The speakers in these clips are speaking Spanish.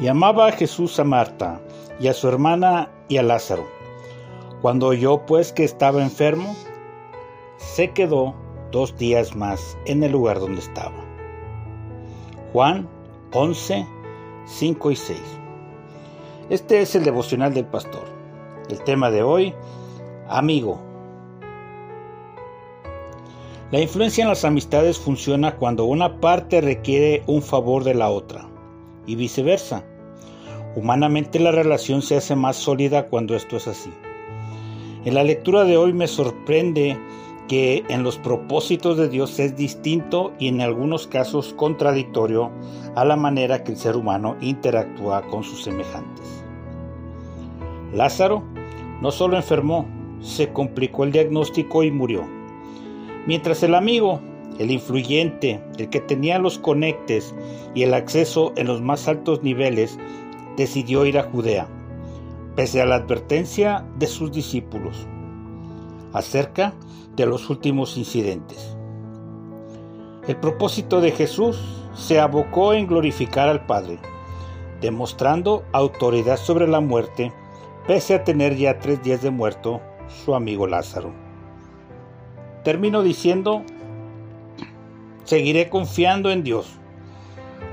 Y amaba a Jesús a Marta y a su hermana y a Lázaro. Cuando oyó pues que estaba enfermo, se quedó dos días más en el lugar donde estaba. Juan 11, 5 y 6. Este es el devocional del pastor. El tema de hoy, amigo. La influencia en las amistades funciona cuando una parte requiere un favor de la otra y viceversa. Humanamente la relación se hace más sólida cuando esto es así. En la lectura de hoy me sorprende que en los propósitos de Dios es distinto y en algunos casos contradictorio a la manera que el ser humano interactúa con sus semejantes. Lázaro no solo enfermó, se complicó el diagnóstico y murió. Mientras el amigo el influyente, el que tenía los conectes y el acceso en los más altos niveles, decidió ir a Judea, pese a la advertencia de sus discípulos acerca de los últimos incidentes. El propósito de Jesús se abocó en glorificar al Padre, demostrando autoridad sobre la muerte, pese a tener ya tres días de muerto su amigo Lázaro. Termino diciendo Seguiré confiando en Dios.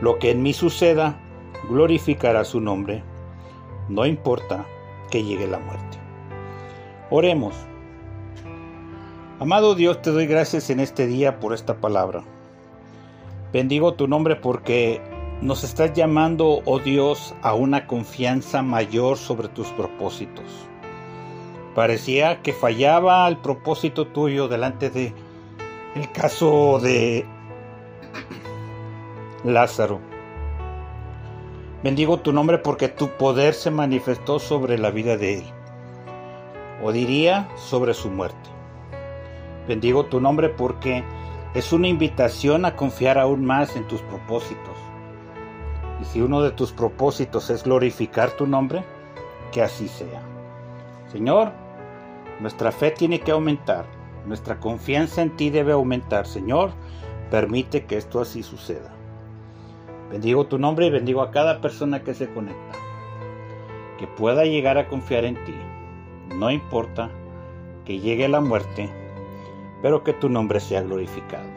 Lo que en mí suceda glorificará su nombre. No importa que llegue la muerte. Oremos. Amado Dios, te doy gracias en este día por esta palabra. Bendigo tu nombre porque nos estás llamando, oh Dios, a una confianza mayor sobre tus propósitos. Parecía que fallaba el propósito tuyo delante de el caso de Lázaro. Bendigo tu nombre porque tu poder se manifestó sobre la vida de él, o diría sobre su muerte. Bendigo tu nombre porque es una invitación a confiar aún más en tus propósitos. Y si uno de tus propósitos es glorificar tu nombre, que así sea. Señor, nuestra fe tiene que aumentar, nuestra confianza en ti debe aumentar. Señor, permite que esto así suceda. Bendigo tu nombre y bendigo a cada persona que se conecta. Que pueda llegar a confiar en ti. No importa que llegue la muerte, pero que tu nombre sea glorificado.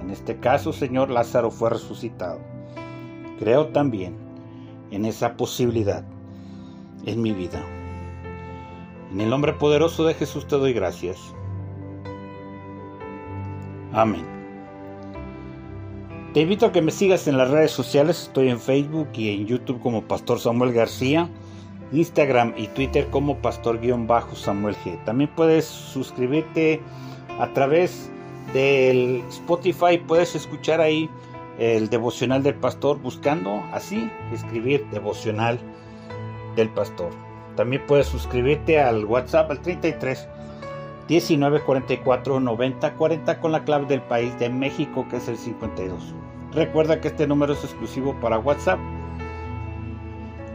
En este caso, Señor, Lázaro fue resucitado. Creo también en esa posibilidad en mi vida. En el nombre poderoso de Jesús te doy gracias. Amén. Te invito a que me sigas en las redes sociales, estoy en Facebook y en YouTube como Pastor Samuel García, Instagram y Twitter como Pastor-Samuel G. También puedes suscribirte a través del Spotify, puedes escuchar ahí el devocional del pastor buscando así escribir devocional del pastor. También puedes suscribirte al WhatsApp al 33 19 44 90 40 con la clave del país de México que es el 52. Recuerda que este número es exclusivo para WhatsApp.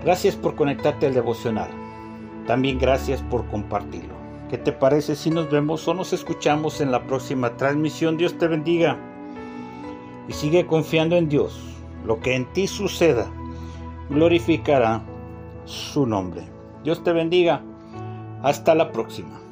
Gracias por conectarte al devocional. También gracias por compartirlo. ¿Qué te parece si nos vemos o nos escuchamos en la próxima transmisión? Dios te bendiga. Y sigue confiando en Dios. Lo que en ti suceda glorificará su nombre. Dios te bendiga. Hasta la próxima.